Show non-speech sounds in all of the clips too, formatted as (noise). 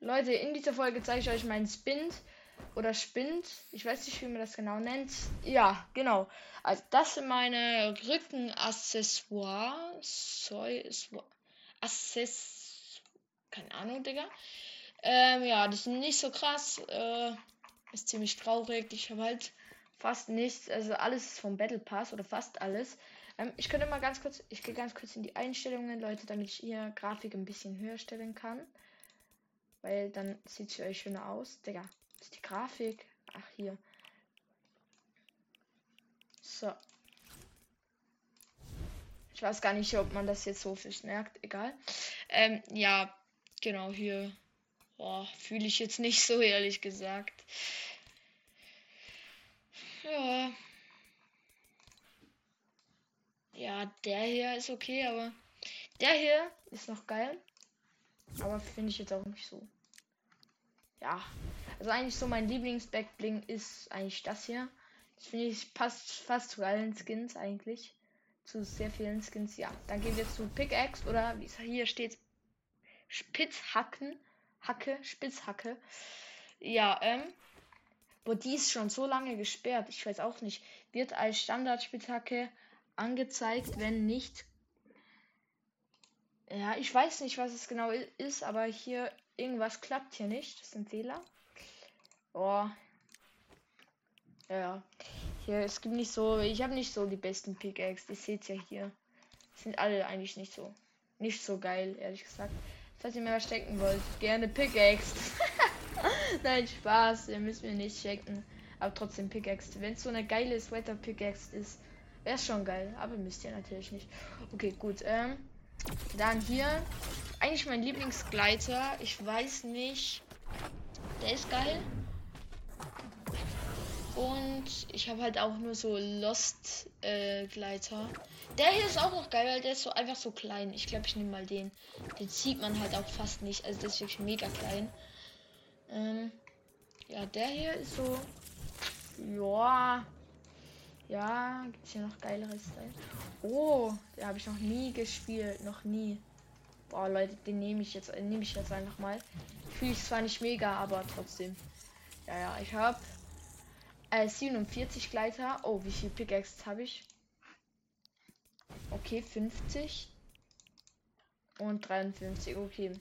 Leute, in dieser Folge zeige ich euch meinen Spint oder Spind. Ich weiß nicht, wie man das genau nennt. Ja, genau. Also das sind meine Rückenaccessoires. Access. Keine Ahnung, Digga. Ähm, ja, die sind nicht so krass. Äh, ist ziemlich traurig. Ich habe halt fast nichts. Also alles vom Battle Pass oder fast alles. Ähm, ich könnte mal ganz kurz. Ich gehe ganz kurz in die Einstellungen, Leute, damit ich hier Grafik ein bisschen höher stellen kann. Weil dann sieht für euch schöner aus. Digga, ist die Grafik. Ach, hier. So. Ich weiß gar nicht, ob man das jetzt so viel merkt. Egal. Ähm, ja, genau hier. Fühle ich jetzt nicht so, ehrlich gesagt. Ja. Ja, der hier ist okay, aber der hier ist noch geil. Aber finde ich jetzt auch nicht so. Ja, also eigentlich so mein Lieblings-Backbling ist eigentlich das hier. Das finde ich passt fast zu allen Skins eigentlich. Zu sehr vielen Skins. Ja, dann gehen wir zu Pickaxe oder wie es hier steht, Spitzhacken. Hacke, Spitzhacke. Ja, ähm. Wo die ist schon so lange gesperrt. Ich weiß auch nicht. Wird als Standard-Spitzhacke angezeigt, wenn nicht. Ja, ich weiß nicht, was es genau ist, aber hier irgendwas klappt hier nicht. Das ist ein Fehler. Oh. Ja. Hier, es gibt nicht so. Ich habe nicht so die besten Pickaxe. Ihr seht ja hier. Sind alle eigentlich nicht so. Nicht so geil, ehrlich gesagt. Falls ihr mir was stecken wollt, gerne Pickaxe. (laughs) Nein, Spaß. Ihr müsst mir nicht checken. Aber trotzdem Pickaxe. Wenn es so eine geile Sweater Pickaxe ist, wäre schon geil. Aber müsst ihr natürlich nicht. Okay, gut. Ähm, dann hier. Eigentlich mein Lieblingsgleiter. Ich weiß nicht. Der ist geil. Und ich habe halt auch nur so Lost äh, Gleiter. Der hier ist auch noch geil, weil der ist so einfach so klein. Ich glaube, ich nehme mal den. Den sieht man halt auch fast nicht. Also der ist wirklich mega klein. Ähm, ja, der hier ist so. Ja. Ja, gibt es hier noch geileres Teil? Oh, der habe ich noch nie gespielt. Noch nie. Boah, Leute, den nehme ich jetzt, nehme ich jetzt einfach mal. Fühle ich zwar nicht mega, aber trotzdem. Ja, ja, ich habe äh, 47 Gleiter. Oh, wie viel Pickaxe habe ich? Okay, 50. Und 53, okay.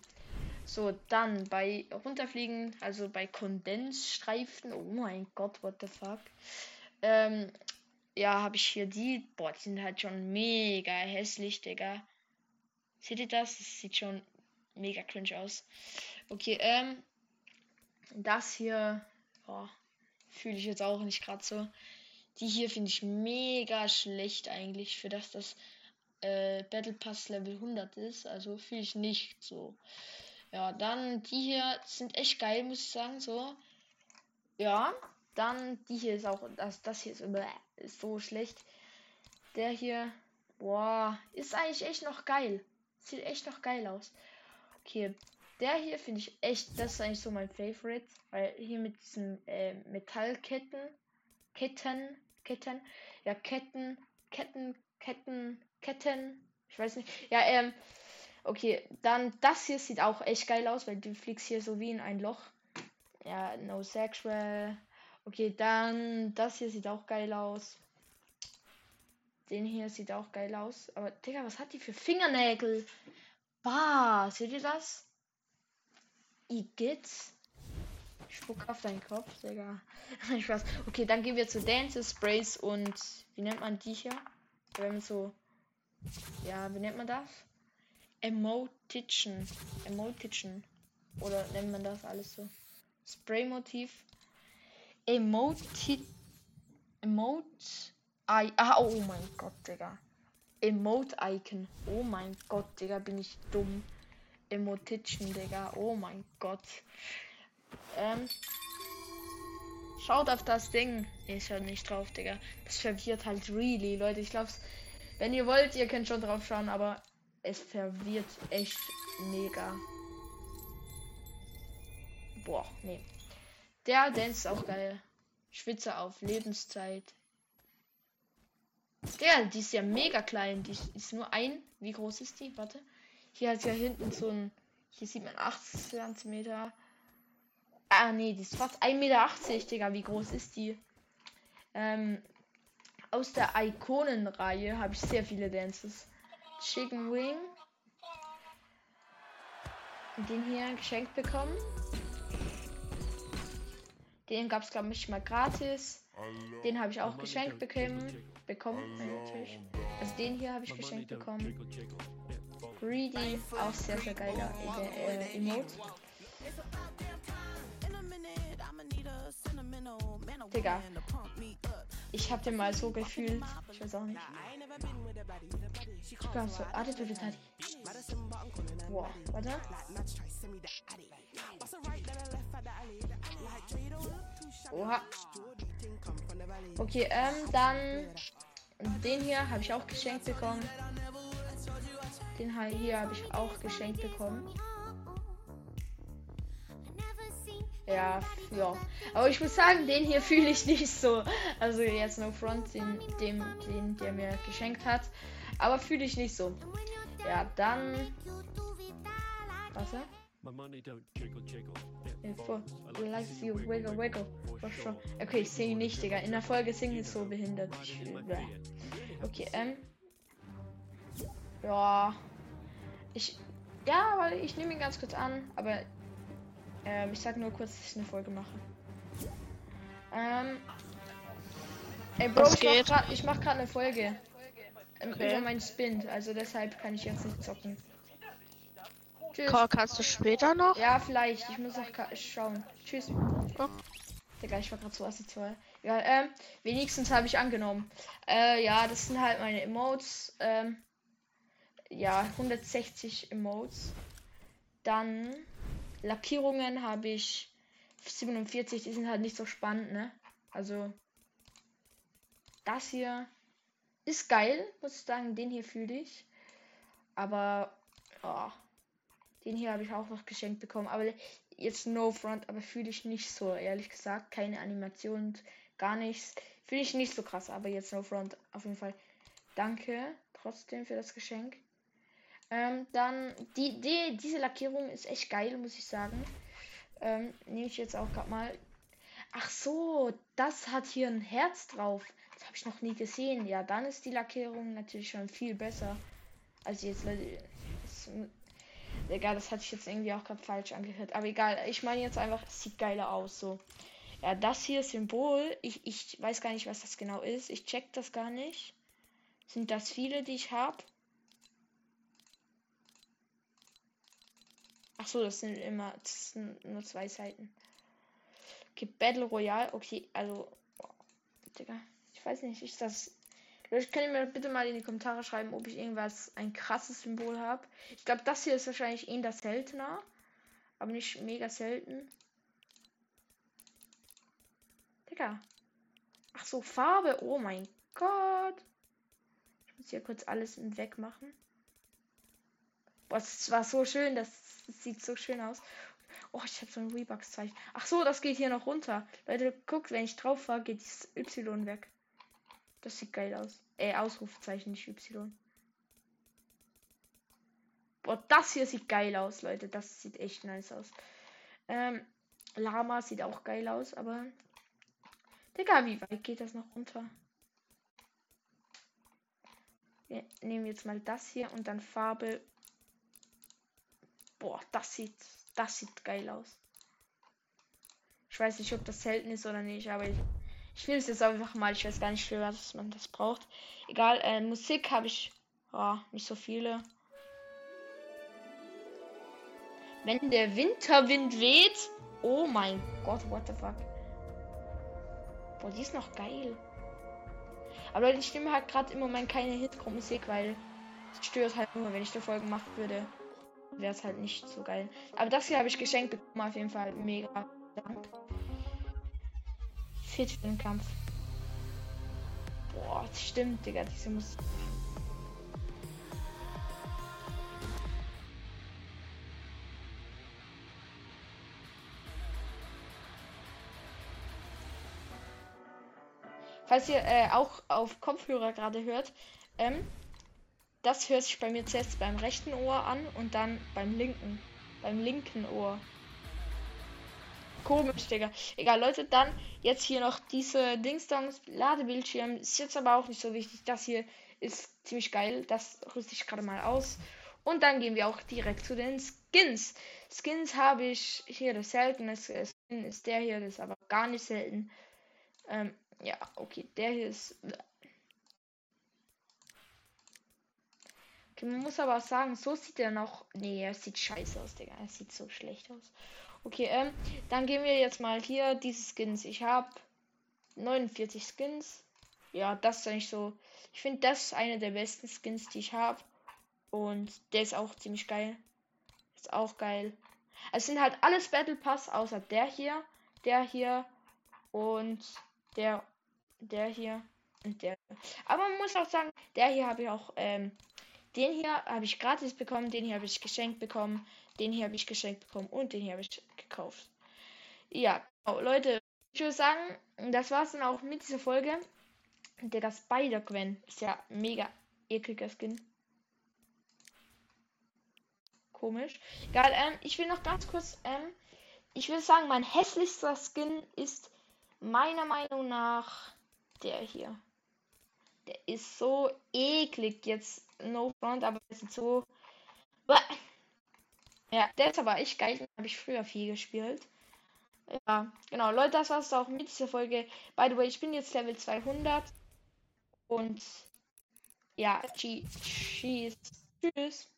So, dann bei runterfliegen, also bei Kondensstreifen. Oh mein Gott, what the fuck. Ähm, ja, habe ich hier die. Boah, die sind halt schon mega hässlich, Digga. Seht ihr das? Das sieht schon mega cringe aus. Okay, ähm. Das hier. Boah, Fühle ich jetzt auch nicht gerade so. Die hier finde ich mega schlecht eigentlich, für das das äh, Battle Pass Level 100 ist. Also fühle ich nicht so. Ja, dann die hier sind echt geil, muss ich sagen. So. Ja, dann die hier ist auch, das, das hier ist, ist so schlecht. Der hier, boah, ist eigentlich echt noch geil. Sieht echt noch geil aus. Okay, der hier finde ich echt, das ist eigentlich so mein Favorite, weil hier mit diesen äh, Metallketten, Ketten, Ketten, ja Ketten, Ketten, Ketten, Ketten, ich weiß nicht. Ja, ähm, okay, dann das hier sieht auch echt geil aus, weil du fliegst hier so wie in ein Loch. Ja, no sexual. Okay, dann das hier sieht auch geil aus. Den hier sieht auch geil aus. Aber Digga, was hat die für Fingernägel? Bah, seht ihr das? Igitt. Spuck auf deinen Kopf, Digga. (laughs) Spaß. Okay, dann gehen wir zu Dance Sprays und wie nennt man die hier? Wenn so. Ja, wie nennt man das? Emotition. Emotition. Oder nennt man das alles so? Spray-Motiv. Emoti. Emote. I ah, oh mein Gott, Digga. Emote-Icon. Oh mein Gott, Digga, bin ich dumm. Emotitchen, Digga. Oh mein Gott. Ähm. Schaut auf das Ding. Ich höre nicht drauf, Digga. Das verwirrt halt really, Leute. Ich glaube, wenn ihr wollt, ihr könnt schon drauf schauen, aber es verwirrt echt mega. Boah, nee. Der Dance ist auch geil. Schwitze auf Lebenszeit. Der, die ist ja mega klein. Die ist nur ein. Wie groß ist die? Warte. Hier hat ja hinten so ein. Hier sieht man 8 cm. Ah, nee, die ist fast 1,80 Meter, Digga. Wie groß ist die? Ähm, aus der Ikonenreihe habe ich sehr viele Dances. Chicken Wing. Den hier geschenkt bekommen. Den gab es, glaube ich, mal gratis. Den habe ich auch geschenkt bekommen. Bekommen, natürlich. Also den hier habe ich geschenkt bekommen. Greedy, auch sehr, sehr geiler äh, äh, Emote. Digga. Ich hab den mal so gefühlt. Ich weiß auch nicht. Ich glaube so. Warte, bitte, Tati. Boah, warte. Oha. Okay, ähm, dann den hier habe ich auch geschenkt bekommen. Den hier habe ich auch geschenkt bekommen. Ja, ja. Aber ich muss sagen, den hier (laughs) fühle ich nicht so. Also jetzt no front, den, dem, den, der mir geschenkt hat. Aber fühle ich nicht so. Ja, dann. Warte. Okay, ich singe nicht, Digga. In der Folge singen ist so behindert. okay, ähm. Ja. Ich. Ja, weil ich nehme ihn ganz kurz an, aber ähm, ich sag nur kurz, dass ich eine Folge mache. Ähm. Ey, Bro, ich mach gerade eine Folge. Ähm, okay. Über meinen Spin, also deshalb kann ich jetzt nicht zocken. Tschüss. kannst du später noch? Ja, vielleicht. Ich muss noch schauen. Tschüss. Oh. Digga, ich war gerade so asozial. Ja, ähm, wenigstens habe ich angenommen. Äh, ja, das sind halt meine Emotes. Ähm, ja, 160 Emotes. Dann Lackierungen habe ich 47, die sind halt nicht so spannend, ne? Also das hier ist geil, muss ich sagen. Den hier fühle ich. Aber oh, den hier habe ich auch noch geschenkt bekommen. Aber jetzt No Front, aber fühle ich nicht so, ehrlich gesagt. Keine Animation, gar nichts. Fühle ich nicht so krass, aber jetzt No Front auf jeden Fall. Danke trotzdem für das Geschenk. Ähm, dann, die, die, diese Lackierung ist echt geil, muss ich sagen. Ähm, nehme ich jetzt auch gerade mal. Ach so, das hat hier ein Herz drauf. Das habe ich noch nie gesehen. Ja, dann ist die Lackierung natürlich schon viel besser. Als jetzt. Egal, das hat sich jetzt irgendwie auch gerade falsch angehört. Aber egal, ich meine jetzt einfach, es sieht geiler aus. So. Ja, das hier Symbol. Ich, ich weiß gar nicht, was das genau ist. Ich check das gar nicht. Sind das viele, die ich habe? Ach so, das sind immer das sind nur zwei Seiten. Okay, Battle Royale. Okay, also. Oh, Digga, ich weiß nicht, ist das. Leute, könnt ihr mir bitte mal in die Kommentare schreiben, ob ich irgendwas ein krasses Symbol habe. Ich glaube, das hier ist wahrscheinlich eher seltener. Aber nicht mega selten. Digga. Ach so, Farbe. Oh mein Gott. Ich muss hier kurz alles wegmachen. Boah, es war so schön, das, das, sieht so schön aus. Oh, ich habe so ein Rebugs-Zeichen. Ach so, das geht hier noch runter. Leute, guckt, wenn ich drauf war, geht das Y weg. Das sieht geil aus. Äh, Ausrufezeichen, nicht Y. Boah, das hier sieht geil aus, Leute. Das sieht echt nice aus. Ähm, Lama sieht auch geil aus, aber. Digga, wie weit geht das noch runter? Wir nehmen jetzt mal das hier und dann Farbe Boah, das sieht, das sieht geil aus. Ich weiß nicht, ob das selten ist oder nicht, aber ich, ich will es jetzt einfach mal. Ich weiß gar nicht, für was man das braucht. Egal, äh, Musik habe ich oh, nicht so viele. Wenn der Winterwind weht. Oh mein Gott, what the fuck. Boah, die ist noch geil. Aber Leute, ich stimme halt gerade im Moment keine Hitchcore-Musik, weil es stört halt nur, wenn ich die Folge machen würde wäre es halt nicht so geil. Aber das hier habe ich geschenkt bekommen, auf jeden Fall mega Dank. Fit für den Kampf. Boah, das stimmt, Digga, diese muss. Falls ihr äh, auch auf Kopfhörer gerade hört, ähm, das hört sich bei mir zuerst beim rechten Ohr an und dann beim linken. Beim linken Ohr. Komisch, Digga. Egal, Leute, dann jetzt hier noch diese Dingsdongs Ladebildschirm. Ist jetzt aber auch nicht so wichtig. Das hier ist ziemlich geil. Das rüste ich gerade mal aus. Und dann gehen wir auch direkt zu den Skins. Skins habe ich hier das seltene Skin ist der hier, das ist aber gar nicht selten. Ähm, ja, okay, der hier ist. Okay, man muss aber auch sagen, so sieht er noch. Nee, er sieht scheiße aus, Digga. Er sieht so schlecht aus. Okay, ähm, dann gehen wir jetzt mal hier diese Skins. Ich habe 49 Skins. Ja, das ist eigentlich so. Ich finde, das ist eine der besten Skins, die ich habe. Und der ist auch ziemlich geil. Ist auch geil. Es sind halt alles Battle Pass, außer der hier, der hier und der, der hier und der. Aber man muss auch sagen, der hier habe ich auch, ähm, den hier habe ich gratis bekommen, den hier habe ich geschenkt bekommen. Den hier habe ich geschenkt bekommen und den hier habe ich gekauft. Ja, genau, Leute, ich würde sagen, das war's dann auch mit dieser Folge. Der Spider-Gwen ist ja mega ekliger Skin. Komisch. Egal, ähm, ich will noch ganz kurz, ähm, ich will sagen, mein hässlichster Skin ist meiner Meinung nach der hier. Der ist so eklig jetzt. No front, aber ist so. Ja, der ist aber echt geil. Habe ich früher viel gespielt. Ja, genau. Leute, das war's auch mit dieser Folge. By the way, ich bin jetzt Level 200. Und ja, tschüss. Tschüss.